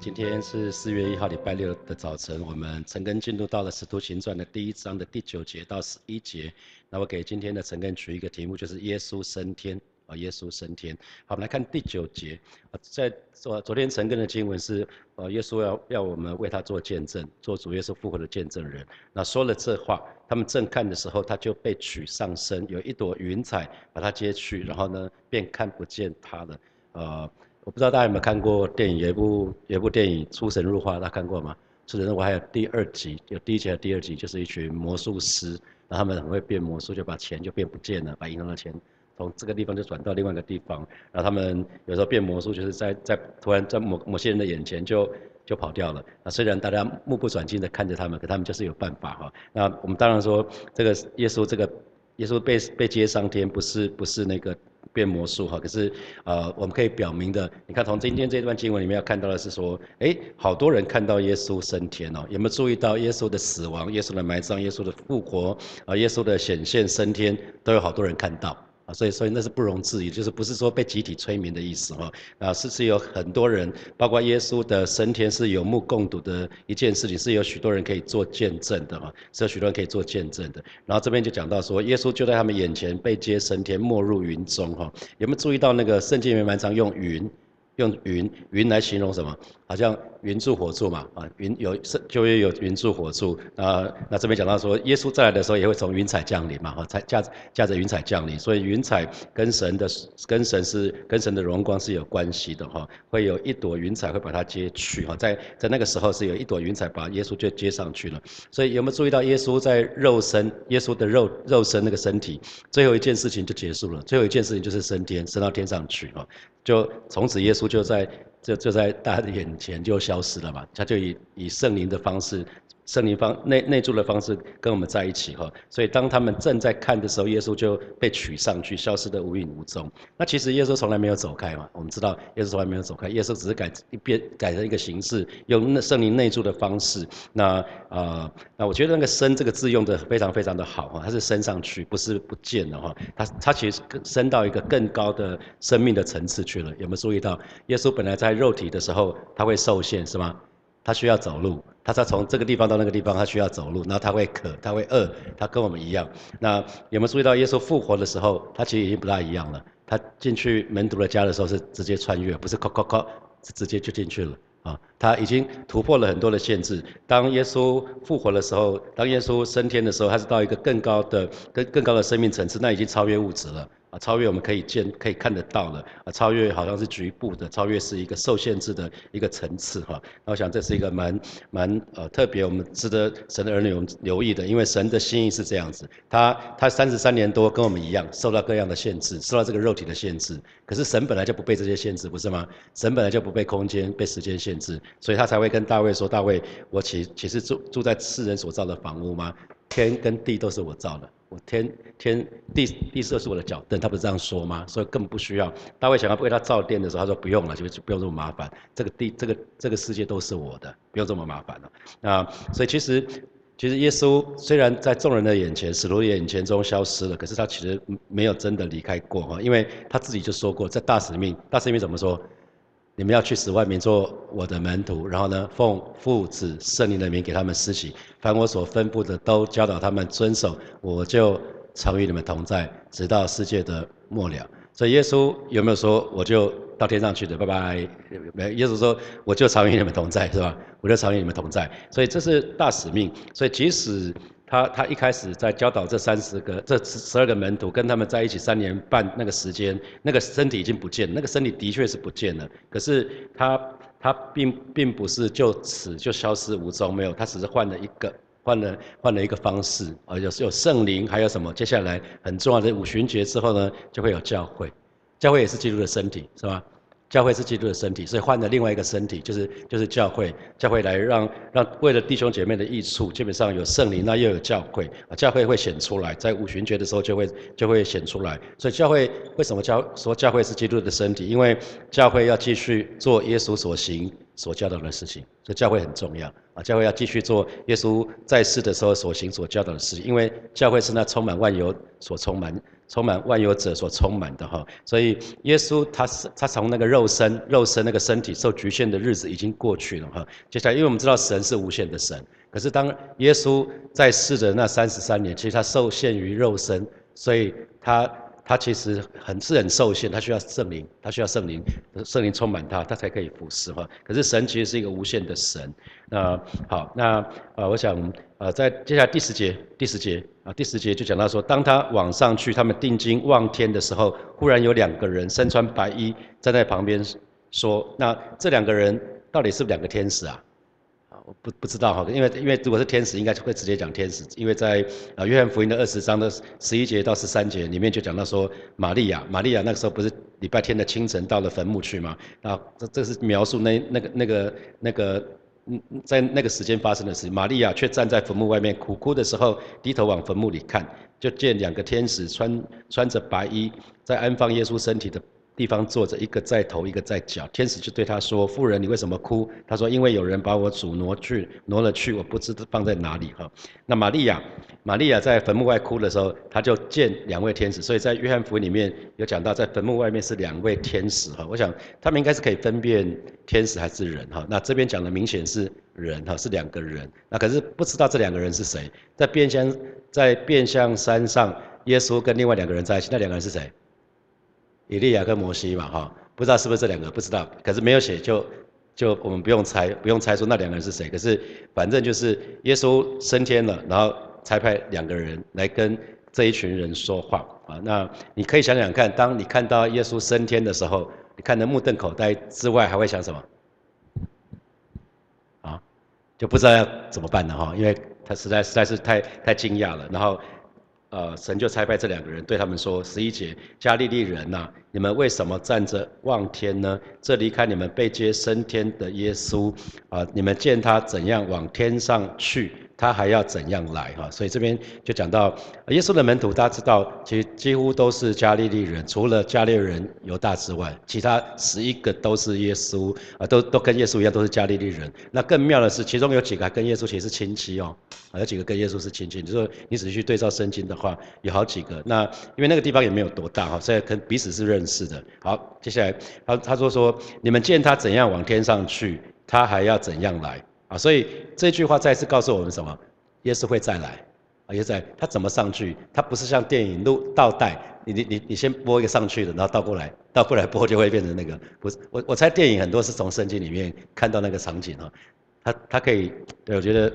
今天是四月一号，礼拜六的早晨，我们陈根进入到了《使徒行传》的第一章的第九节到十一节。那我给今天的陈根取一个题目，就是耶稣升天啊，耶稣升天。好，我们来看第九节，在昨昨天陈根的经文是，呃，耶稣要要我们为他做见证，做主耶稣复活的见证人。那说了这话，他们正看的时候，他就被取上升，有一朵云彩把他接去，然后呢，便看不见他了。呃。我不知道大家有没有看过电影，有一部有一部电影《出神入化》，大家看过吗？出神入化还有第二集，有第一集和第二集，就是一群魔术师，然后他们很会变魔术，就把钱就变不见了，把银行的钱从这个地方就转到另外一个地方，然后他们有时候变魔术，就是在在突然在某某些人的眼前就就跑掉了。那虽然大家目不转睛的看着他们，可他们就是有办法哈。那我们当然说，这个耶稣这个耶稣被被接上天，不是不是那个。变魔术哈，可是呃，我们可以表明的，你看从今天这段经文里面要看到的是说，哎，好多人看到耶稣升天哦，有没有注意到耶稣的死亡、耶稣的埋葬、耶稣的复活啊、耶稣的显现升天，都有好多人看到。所以，所以那是不容置疑，就是不是说被集体催眠的意思哈。啊，是是有很多人，包括耶稣的升天是有目共睹的一件事情，是有许多人可以做见证的哈，是有许多人可以做见证的。然后这边就讲到说，耶稣就在他们眼前被接升天，没入云中哈。有没有注意到那个圣经里面蛮常用云，用云云来形容什么？好像。云柱火柱嘛，啊，云有是就会有云柱火柱，那那这边讲到说，耶稣再来的时候也会从云彩降临嘛，哈，才驾驾着云彩降临，所以云彩跟神的跟神是跟神的荣光是有关系的哈，会有一朵云彩会把它接去哈，在在那个时候是有一朵云彩把耶稣就接上去了，所以有没有注意到耶稣在肉身，耶稣的肉肉身那个身体，最后一件事情就结束了，最后一件事情就是升天，升到天上去哈，就从此耶稣就在。就就在大家的眼前就消失了嘛，他就以以圣灵的方式。圣灵方内内住的方式跟我们在一起哈，所以当他们正在看的时候，耶稣就被取上去，消失的无影无踪。那其实耶稣从来没有走开嘛，我们知道耶稣从来没有走开，耶稣只是改一变改成一个形式，用那圣灵内住的方式。那啊，那我觉得那个升这个字用的非常非常的好哈，它是升上去，不是不见了哈，它它其实升到一个更高的生命的层次去了。有没有注意到，耶稣本来在肉体的时候，他会受限是吗？他需要走路，他在从这个地方到那个地方，他需要走路，然后他会渴，他会饿，他跟我们一样。那有没有注意到耶稣复活的时候，他其实已经不大一样了。他进去门徒的家的时候是直接穿越，不是靠靠靠，是直接就进去了啊。他已经突破了很多的限制。当耶稣复活的时候，当耶稣升天的时候，他是到一个更高的、更更高的生命层次，那已经超越物质了。啊，超越我们可以见、可以看得到的啊，超越好像是局部的，超越是一个受限制的一个层次哈。那我想这是一个蛮蛮呃特别，我们值得神的儿女留意的，因为神的心意是这样子，他他三十三年多跟我们一样，受到各样的限制，受到这个肉体的限制，可是神本来就不被这些限制，不是吗？神本来就不被空间、被时间限制，所以他才会跟大卫说：“大卫，我岂岂是住住在世人所造的房屋吗？天跟地都是我造的。”我天天地地色是我的脚凳，他不是这样说吗？所以更不需要。大卫想要为他造殿的时候，他说不用了，就不用这么麻烦。这个地这个这个世界都是我的，不用这么麻烦了。啊，所以其实其实耶稣虽然在众人的眼前、使徒眼前中消失了，可是他其实没有真的离开过哈，因为他自己就说过，在大使命，大使命怎么说？你们要去使万民做我的门徒，然后呢，奉父子圣灵的名给他们施洗，凡我所分布的都教导他们遵守，我就常与你们同在，直到世界的末了。所以耶稣有没有说我就到天上去的？拜拜。没，耶稣说我就常与你们同在，是吧？我就常与你们同在。所以这是大使命。所以即使他他一开始在教导这三十个这十二个门徒，跟他们在一起三年半那个时间，那个身体已经不见，那个身体的确是不见了。可是他他并并不是就此就消失无踪，没有，他只是换了一个换了换了一个方式啊，有有圣灵，还有什么？接下来很重要的五旬节之后呢，就会有教会，教会也是基督的身体，是吧？教会是基督的身体，所以换了另外一个身体，就是就是教会，教会来让让为了弟兄姐妹的益处，基本上有圣灵，那又有教会，啊，教会会显出来，在五旬节的时候就会就会显出来。所以教会为什么教说教会是基督的身体？因为教会要继续做耶稣所行。所教导的事情，所以教会很重要啊！教会要继续做耶稣在世的时候所行所教导的事情，因为教会是那充满万有所充满、充满万有者所充满的哈。所以耶稣他是他从那个肉身、肉身那个身体受局限的日子已经过去了哈。接下来，因为我们知道神是无限的神，可是当耶稣在世的那三十三年，其实他受限于肉身，所以他。他其实很是很受限，他需要圣灵，他需要圣灵，圣灵充满他，他才可以服侍哈。可是神其实是一个无限的神。那好，那呃，我想呃，在接下来第十节，第十节啊，第十节就讲到说，当他往上去，他们定睛望天的时候，忽然有两个人身穿白衣站在旁边说：“那这两个人到底是两个天使啊？”啊，我不不知道哈，因为因为如果是天使，应该就会直接讲天使，因为在啊约翰福音的二十章的十一节到十三节里面就讲到说，玛利亚，玛利亚那个时候不是礼拜天的清晨到了坟墓去吗？啊，这这是描述那那个那个那个嗯在那个时间发生的事，玛利亚却站在坟墓外面苦哭的时候，低头往坟墓里看，就见两个天使穿穿着白衣，在安放耶稣身体的。地方坐着一个在头，一个在脚。天使就对他说：“妇人，你为什么哭？”他说：“因为有人把我主挪去，挪了去，我不知道放在哪里。”哈，那玛利亚，玛利亚在坟墓外哭的时候，他就见两位天使。所以在约翰福音里面有讲到，在坟墓外面是两位天使。哈，我想他们应该是可以分辨天使还是人。哈，那这边讲的明显是人。哈，是两个人。那可是不知道这两个人是谁。在变相在变相山上，耶稣跟另外两个人在一起，那两个人是谁？以利亚跟摩西嘛，哈，不知道是不是这两个，不知道，可是没有写，就就我们不用猜，不用猜出那两个人是谁，可是反正就是耶稣升天了，然后才派两个人来跟这一群人说话啊。那你可以想想看，当你看到耶稣升天的时候，你看得目瞪口呆之外，还会想什么？啊，就不知道要怎么办了哈，因为他实在实在是太太惊讶了，然后。呃，神就差派这两个人对他们说：十一节，加利利人呐，你们为什么站着望天呢？这离开你们被接升天的耶稣啊，你们见他怎样往天上去？他还要怎样来哈？所以这边就讲到耶稣的门徒，大家知道，其实几乎都是加利利人，除了加利人犹大之外，其他十一个都是耶稣啊，都都跟耶稣一样，都是加利利人。那更妙的是，其中有几个还跟耶稣其实是亲戚哦，有几个跟耶稣是亲戚。你说你仔细去对照圣经的话，有好几个。那因为那个地方也没有多大哈，所以可能彼此是认识的。好，接下来他他说说，你们见他怎样往天上去，他还要怎样来。啊，所以这句话再次告诉我们什么？耶稣会再来，啊，耶稣在，他怎么上去？他不是像电影录倒带，你你你你先播一个上去的，然后倒过来，倒过来播就会变成那个，不是，我我猜电影很多是从圣经里面看到那个场景哈，他他可以，对我觉得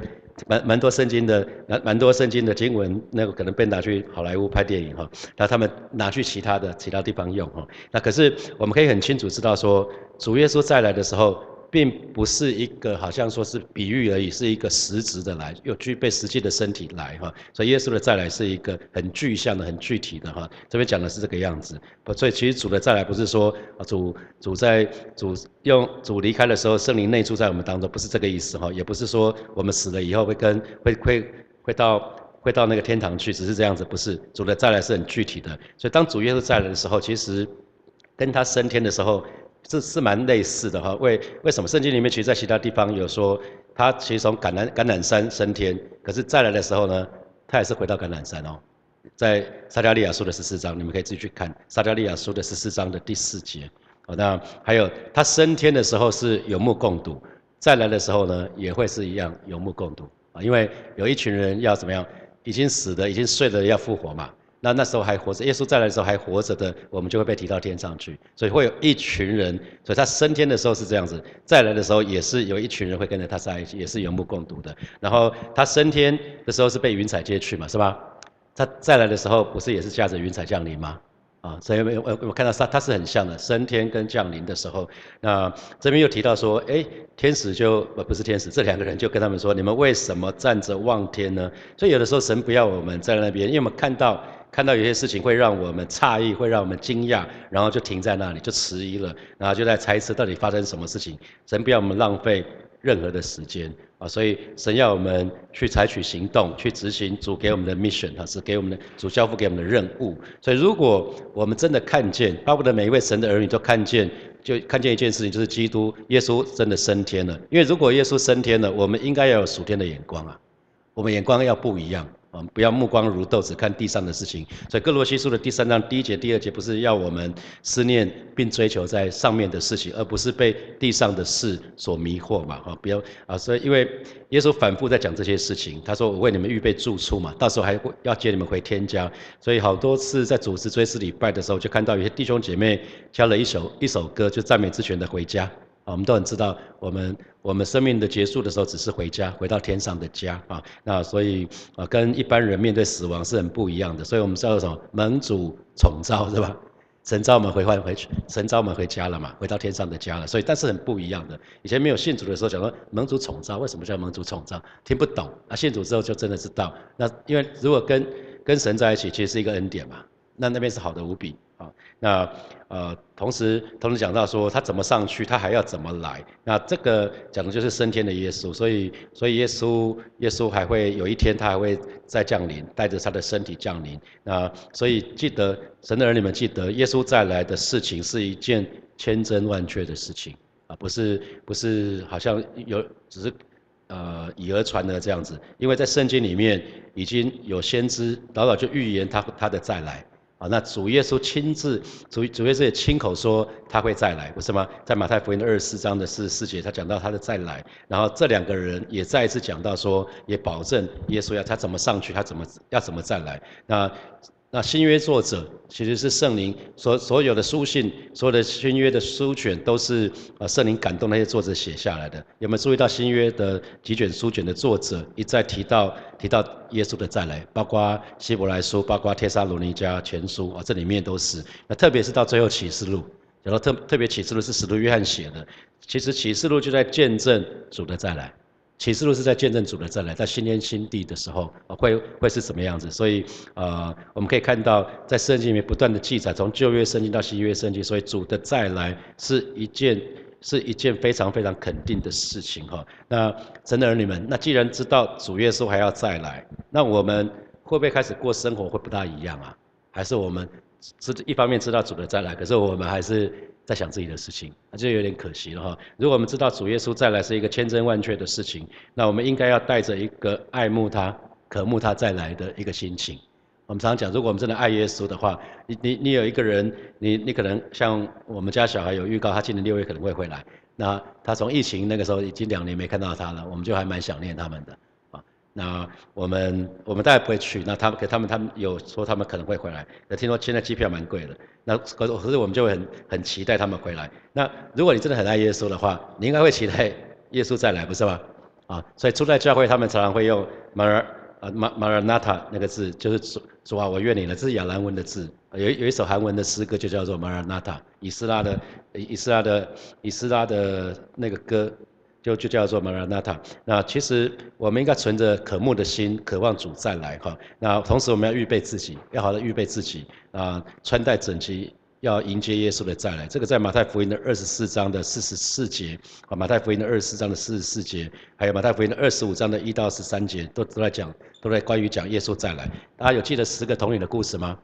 蛮蛮多圣经的，蛮蛮多圣经的经文，那个可能被拿去好莱坞拍电影哈，那他们拿去其他的其他地方用哈，那可是我们可以很清楚知道说，主耶稣再来的时候。并不是一个好像说是比喻而已，是一个实质的来，又具备实际的身体来哈。所以耶稣的再来是一个很具象的、很具体的哈。这边讲的是这个样子。不，所以其实主的再来不是说啊主主在主用主离开的时候，圣灵内住在我们当中，不是这个意思哈。也不是说我们死了以后会跟会会会到会到那个天堂去，只是这样子，不是。主的再来是很具体的。所以当主耶稣再来的时候，其实跟他升天的时候。是是蛮类似的哈，为为什么圣经里面其实，在其他地方有说，他其实从橄榄橄榄山升天，可是再来的时候呢，他也是回到橄榄山哦，在撒加利亚书的十四章，你们可以自己去看撒加利亚书的十四章的第四节。哦，那还有他升天的时候是有目共睹，再来的时候呢，也会是一样有目共睹啊，因为有一群人要怎么样，已经死的、已经睡的要复活嘛。那那时候还活着，耶稣再来的时候还活着的，我们就会被提到天上去，所以会有一群人，所以他升天的时候是这样子，再来的时候也是有一群人会跟着他在一起，也是有目共睹的。然后他升天的时候是被云彩接去嘛，是吧？他再来的时候不是也是驾着云彩降临吗？啊，所以我我看到他他是很像的，升天跟降临的时候，那这边又提到说，哎，天使就呃不是天使，这两个人就跟他们说，你们为什么站着望天呢？所以有的时候神不要我们在那边，因为我们看到。看到有些事情会让我们诧异，会让我们惊讶，然后就停在那里，就迟疑了，然后就在猜测到底发生什么事情。神不要我们浪费任何的时间啊，所以神要我们去采取行动，去执行主给我们的 mission 啊，是给我们的主交付给我们的任务。所以如果我们真的看见，巴不得每一位神的儿女都看见就看见一件事情，就是基督耶稣真的升天了。因为如果耶稣升天了，我们应该要有属天的眼光啊，我们眼光要不一样。我们不要目光如豆，只看地上的事情。所以哥罗西书的第三章第一节、第二节，不是要我们思念并追求在上面的事情，而不是被地上的事所迷惑嘛？哈，不要啊！所以因为耶稣反复在讲这些事情，他说我为你们预备住处嘛，到时候还要接你们回天家。所以好多次在主持追思礼拜的时候，就看到有些弟兄姐妹教了一首一首歌，就赞美之泉的回家。我们都很知道，我们我们生命的结束的时候，只是回家，回到天上的家啊。那所以啊，跟一般人面对死亡是很不一样的。所以我们叫什么？盟主宠召是吧？神召我们回换回去，神召我们回家了嘛，回到天上的家了。所以但是很不一样的。以前没有信主的时候，讲说盟主宠召，为什么叫盟主宠召？听不懂。啊，信主之后就真的知道。那因为如果跟跟神在一起，其实是一个恩典嘛。那那边是好的无比。那。呃，同时同时讲到说他怎么上去，他还要怎么来。那这个讲的就是升天的耶稣，所以所以耶稣耶稣还会有一天他还会再降临，带着他的身体降临。那所以记得神的儿女们记得，耶稣再来的事情是一件千真万确的事情啊，不是不是好像有只是呃以讹传讹这样子，因为在圣经里面已经有先知早早就预言他他的再来。啊，那主耶稣亲自，主主耶稣也亲口说他会再来，不是吗？在马太福音的二十四章的四十四节，他讲到他的再来，然后这两个人也再一次讲到说，也保证耶稣要他怎么上去，他怎么要怎么再来。那。那新约作者其实是圣灵所所有的书信，所有的新约的书卷都是呃圣灵感动那些作者写下来的。有没有注意到新约的几卷书卷的作者一再提到提到耶稣的再来，包括希伯来书，包括帖撒罗尼迦前书啊，这里面都是。那特别是到最后启示录，然后特特别启示录是使徒约翰写的，其实启示录就在见证主的再来。启示录是在见证主的再来，在新天新地的时候，会会是什么样子？所以，呃，我们可以看到，在圣经里面不断的记载，从旧约圣经到新约圣经，所以主的再来是一件是一件非常非常肯定的事情哈。那神的儿女们，那既然知道主耶稣还要再来，那我们会不会开始过生活会不大一样啊？还是我们知一方面知道主的再来，可是我们还是？在想自己的事情，那就有点可惜了哈。如果我们知道主耶稣再来是一个千真万确的事情，那我们应该要带着一个爱慕他、渴慕他再来的一个心情。我们常常讲，如果我们真的爱耶稣的话，你你你有一个人，你你可能像我们家小孩有预告，他今年六月可能会回来。那他从疫情那个时候已经两年没看到他了，我们就还蛮想念他们的。那我们我们大概不会去，那他们给他们他们有说他们可能会回来，那听说现在机票蛮贵的，那可是可是我们就会很很期待他们回来。那如果你真的很爱耶稣的话，你应该会期待耶稣再来，不是吗？啊，所以初代教会他们常常会用 mar 啊 mar maranatha 那个字，就是主主啊，我愿你了，这是亚兰文的字，有有一首韩文的诗歌就叫做 maranatha，以斯拉的以斯拉的以斯拉的那个歌。就就叫做 Maranatha。那其实我们应该存着渴慕的心，渴望主再来哈。那同时我们要预备自己，要好的预备自己啊，穿戴整齐，要迎接耶稣的再来。这个在马太福音的二十四章的四十四节啊，马太福音的二十四章的四十四节，还有马太福音的二十五章的一到十三节，都都在讲，都在关于讲耶稣再来。大家有记得十个童女的故事吗？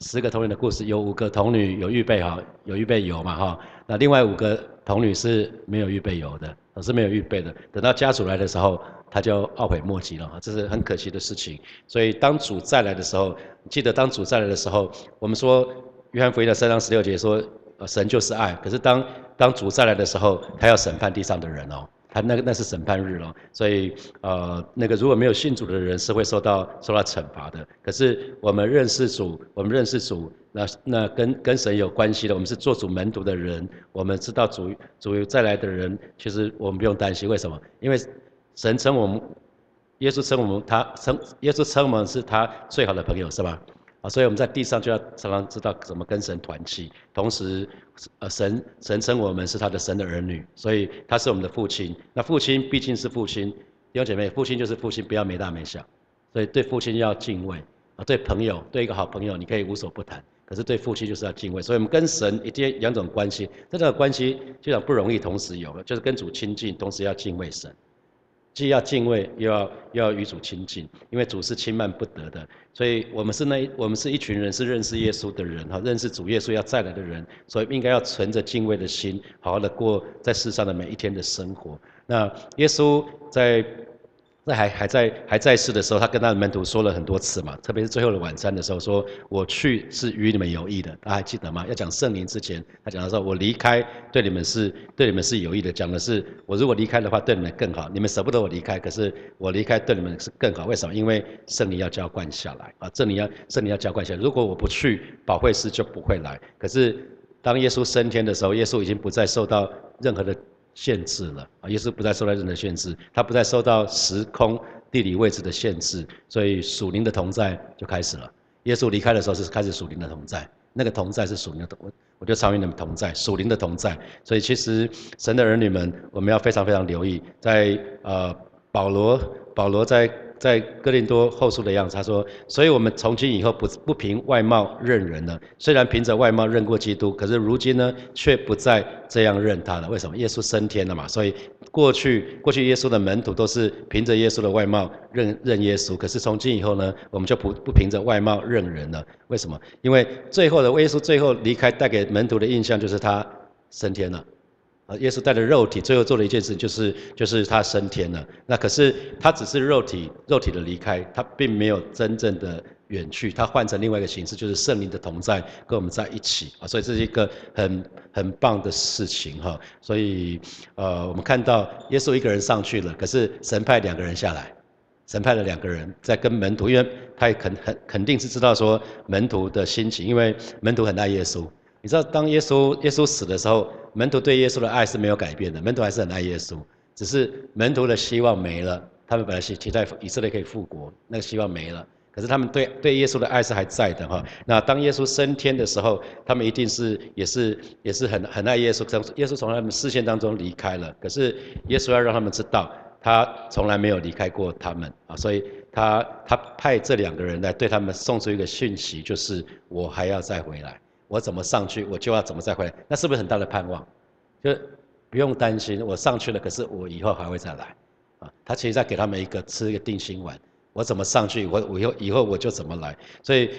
十个童女的故事，有五个童女有预备好，有预备油嘛哈。那另外五个童女是没有预备油的。我是没有预备的，等到家主来的时候，他就懊悔莫及了，这是很可惜的事情。所以当主再来的时候，记得当主再来的时候，我们说约翰福音的三章十六节说，神就是爱。可是当当主再来的时候，他要审判地上的人哦。他那个那是审判日了，所以呃那个如果没有信主的人是会受到受到惩罚的。可是我们认识主，我们认识主，那那跟跟神有关系的，我们是做主门徒的人，我们知道主主再来的人，其实我们不用担心。为什么？因为神称我们，耶稣称我们，他称耶稣称我们是他最好的朋友，是吧？啊，所以我们在地上就要常常知道怎么跟神团契，同时，呃，神神称我们是他的神的儿女，所以他是我们的父亲。那父亲毕竟是父亲，弟兄姐妹，父亲就是父亲，不要没大没小。所以对父亲要敬畏啊，对朋友，对一个好朋友，你可以无所不谈，可是对父亲就是要敬畏。所以我们跟神一定两种关系，这种关系就讲不容易同时有，就是跟主亲近，同时要敬畏神。既要敬畏，又要又要与主亲近，因为主是轻慢不得的。所以我们是那我们是一群人，是认识耶稣的人哈，认识主耶稣要再来的人，所以应该要存着敬畏的心，好好的过在世上的每一天的生活。那耶稣在。那还还在还在世的时候，他跟他的门徒说了很多次嘛，特别是最后的晚餐的时候，说我去是与你们有益的，大家还记得吗？要讲圣灵之前，他讲的说，我离开对你们是对你们是有益的，讲的是我如果离开的话，对你们更好。你们舍不得我离开，可是我离开对你们是更好。为什么？因为圣灵要浇灌下来啊，圣灵要圣灵要浇灌下来。如果我不去，保惠师就不会来。可是当耶稣升天的时候，耶稣已经不再受到任何的。限制了啊！耶稣不再受到任何限制，他不再受到时空、地理位置的限制，所以属灵的同在就开始了。耶稣离开的时候是开始属灵的同在，那个同在是属灵的同，我就超越你们同在，属灵的同在。所以其实神的儿女们，我们要非常非常留意，在呃保罗，保罗在。在哥林多后书的样子，他说：“所以我们从今以后不不凭外貌认人了。虽然凭着外貌认过基督，可是如今呢，却不再这样认他了。为什么？耶稣升天了嘛。所以过去过去耶稣的门徒都是凭着耶稣的外貌认认耶稣，可是从今以后呢，我们就不不凭着外貌认人了。为什么？因为最后的耶稣最后离开，带给门徒的印象就是他升天了。”耶稣带着肉体，最后做了一件事，就是就是他升天了。那可是他只是肉体肉体的离开，他并没有真正的远去，他换成另外一个形式，就是圣灵的同在跟我们在一起啊。所以这是一个很很棒的事情哈。所以呃，我们看到耶稣一个人上去了，可是神派两个人下来，神派了两个人在跟门徒，因为他也肯肯肯定是知道说门徒的心情，因为门徒很爱耶稣。你知道，当耶稣耶稣死的时候，门徒对耶稣的爱是没有改变的，门徒还是很爱耶稣，只是门徒的希望没了。他们本来是期待以色列可以复国，那个希望没了。可是他们对对耶稣的爱是还在的哈。那当耶稣升天的时候，他们一定是也是也是很很爱耶稣。从耶稣从他们视线当中离开了，可是耶稣要让他们知道，他从来没有离开过他们啊。所以他他派这两个人来对他们送出一个讯息，就是我还要再回来。我怎么上去，我就要怎么再回来，那是不是很大的盼望？就不用担心，我上去了，可是我以后还会再来，啊，他其实在给他们一个吃一个定心丸。我怎么上去，我我以后以后我就怎么来。所以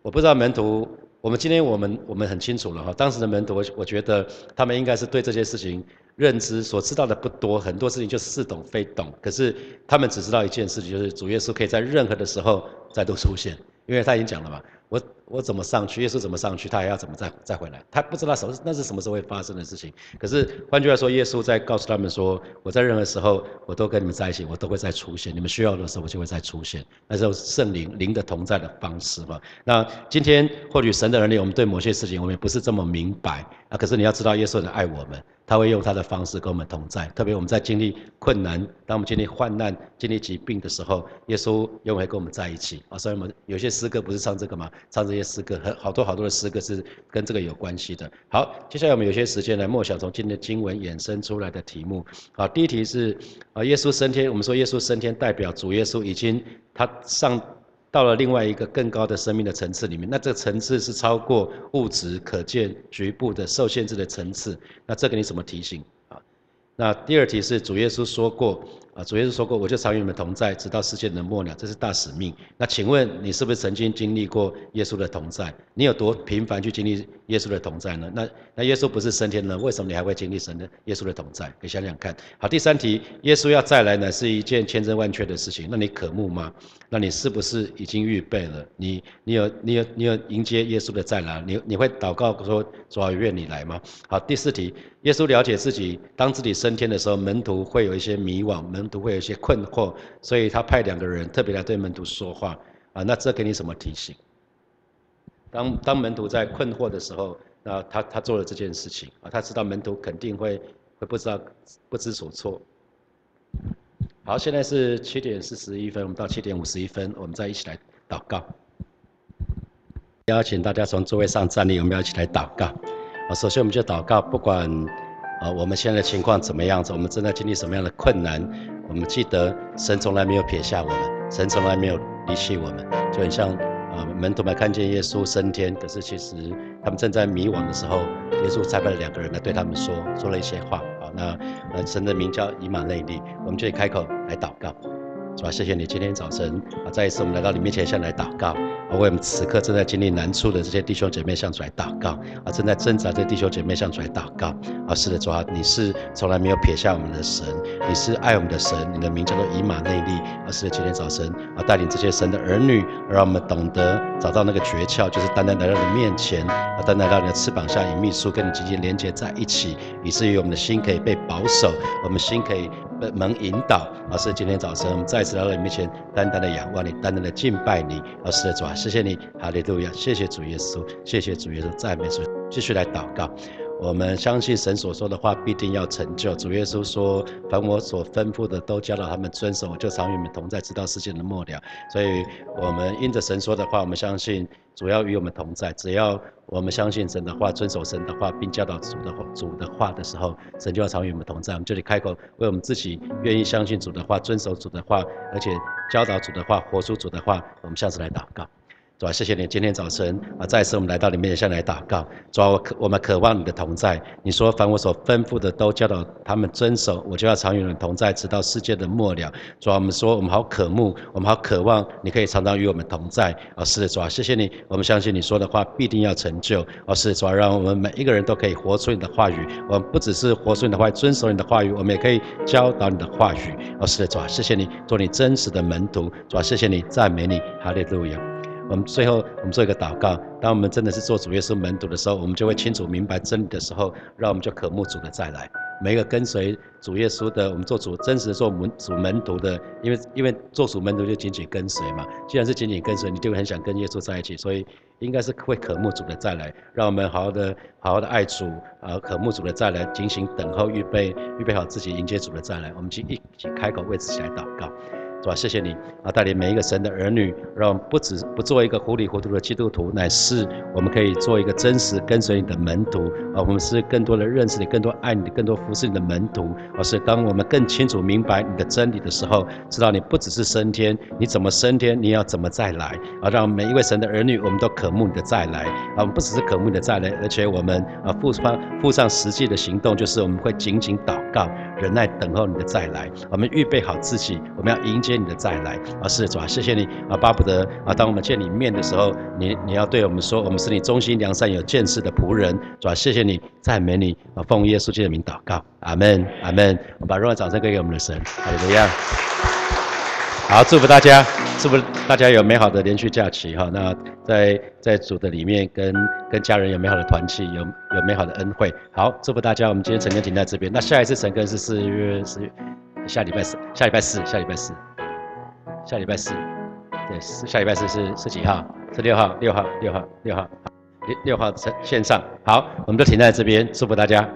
我不知道门徒，我们今天我们我们很清楚了哈，当时的门徒，我我觉得他们应该是对这些事情认知所知道的不多，很多事情就似懂非懂。可是他们只知道一件事情，就是主耶稣可以在任何的时候再度出现，因为他已经讲了嘛。我我怎么上去？耶稣怎么上去？他还要怎么再再回来？他不知道什么那是什么时候会发生的事情。可是换句话说，耶稣在告诉他们说：“我在任何时候，我都跟你们在一起，我都会再出现。你们需要的时候，我就会再出现。那是圣灵灵的同在的方式嘛。那今天或许神的能力，我们对某些事情我们也不是这么明白啊。可是你要知道，耶稣很爱我们。他会用他的方式跟我们同在，特别我们在经历困难、当我们经历患难、经历疾病的时候，耶稣永远跟我们在一起啊！所以我们有些诗歌不是唱这个吗？唱这些诗歌，很好多好多的诗歌是跟这个有关系的。好，接下来我们有些时间来默想从今天的经文衍生出来的题目。好，第一题是啊，耶稣升天，我们说耶稣升天代表主耶稣已经他上。到了另外一个更高的生命的层次里面，那这个层次是超过物质可见局部的受限制的层次。那这个你怎么提醒啊？那第二题是主耶稣说过。啊，主耶稣说过，我就常与你们同在，直到世界的末了，这是大使命。那请问你是不是曾经经历过耶稣的同在？你有多频繁去经历耶稣的同在呢？那那耶稣不是升天了，为什么你还会经历神的耶稣的同在？可以想想看。好，第三题，耶稣要再来呢，是一件千真万确的事情。那你渴慕吗？那你是不是已经预备了？你你有你有你有迎接耶稣的再来？你你会祷告说主啊，愿你来吗？好，第四题，耶稣了解自己当自己升天的时候，门徒会有一些迷惘，门。门徒会有一些困惑，所以他派两个人特别来对门徒说话啊。那这给你什么提醒？当当门徒在困惑的时候，那他他做了这件事情啊，他知道门徒肯定会会不知道不知所措。好，现在是七点四十一分，我们到七点五十一分，我们再一起来祷告。邀请大家从座位上站立，我们要一起来祷告。啊，首先我们就祷告，不管。啊，我们现在的情况怎么样子？我们正在经历什么样的困难？我们记得神从来没有撇下我们，神从来没有离弃我们。就很像啊，门徒们看见耶稣升天，可是其实他们正在迷惘的时候，耶稣差派了两个人来对他们说，说了一些话啊。那呃神的名叫以马内利，我们就开口来祷告。主啊，谢谢你今天早晨啊，再一次我们来到你面前向来祷告。啊，为我们此刻正在经历难处的这些弟兄姐妹向主来祷告。啊，正在挣扎的弟兄姐妹向主来祷告。啊，是的，主啊，你是从来没有撇下我们的神，你是爱我们的神，你的名叫做以马内利。啊，是的，今天早晨啊，带领这些神的儿女，让我们懂得找到那个诀窍，就是单单来到你面前啊，单单来到你的翅膀下，以秘书跟你紧紧连接在一起，以至于我们的心可以被保守，我们心可以。门引导，而是今天早晨我们再次来到你面前，单单的仰望你，单单的敬拜你，而是的主啊，谢谢你，哈利路亚，谢谢主耶稣，谢谢主耶稣，赞美主，继续来祷告。我们相信神所说的话必定要成就。主耶稣说：“凡我所吩咐的，都教导他们遵守，我就常与你们同在，直到世界的末了。”所以，我们因着神说的话，我们相信主要与我们同在。只要我们相信神的话，遵守神的话，并教导主的话主的话的时候，神就要常与我们同在。我们这里开口为我们自己愿意相信主的话，遵守主的话，而且教导主的话，活出主的话，我们下次来祷告。主啊，谢谢你今天早晨啊，再次我们来到你面前来祷告。主啊，我渴我们渴望你的同在。你说凡我所吩咐的都教导他们遵守，我就要常与你同在，直到世界的末了。主啊，我们说我们好渴慕，我们好渴望你可以常常与我们同在。啊，是的，主啊，谢谢你，我们相信你说的话必定要成就。啊，是的，主啊，让我们每一个人都可以活出你的话语。我们不只是活出你的话语，遵守你的话语，我们也可以教导你的话语。啊，是的，主啊，谢谢你做你真实的门徒。主啊，谢谢你赞美你，哈利路亚。我们最后，我们做一个祷告。当我们真的是做主耶稣门徒的时候，我们就会清楚明白真理的时候，让我们就渴慕主的再来。每一个跟随主耶稣的，我们做主真实的做门主门徒的，因为因为做主门徒就紧紧跟随嘛。既然是紧紧跟随，你就会很想跟耶稣在一起，所以应该是会渴慕主的再来。让我们好好的好好的爱主啊，渴慕主的再来，警醒等候，预备预备好自己迎接主的再来。我们去一起开口为自己来祷告。是吧？谢谢你啊，带领每一个神的儿女，让我们不只不做一个糊里糊涂的基督徒，乃是我们可以做一个真实跟随你的门徒啊。我们是更多的认识你，更多爱你，更多服侍你的门徒。而是当我们更清楚明白你的真理的时候，知道你不只是升天，你怎么升天，你要怎么再来啊？让每一位神的儿女，我们都渴慕你的再来啊！我们不只是渴慕你的再来，而且我们啊付上付上实际的行动，就是我们会紧紧祷告，忍耐等候你的再来。我们预备好自己，我们要迎接。你的再来啊，是主啊，谢谢你啊，巴不得啊，当我们见你面的时候，你你要对我们说，我们是你忠心良善有见识的仆人，主啊，谢谢你赞美你啊，奉耶稣基督的名祷告，阿门，阿门。我们把荣耀掌声归给我们的神，好，怎么样？好，祝福大家，祝福大家有美好的连续假期哈。那在在主的里面，跟跟家人有美好的团契，有有美好的恩惠。好，祝福大家，我们今天晨更停在这边。那下一次晨更是四月四月。下礼拜四，下礼拜四，下礼拜四，下礼拜四，对，下礼拜四是是几号？是六号，六号，六号，六号，六六号线线上。好，我们都停在这边，祝福大家。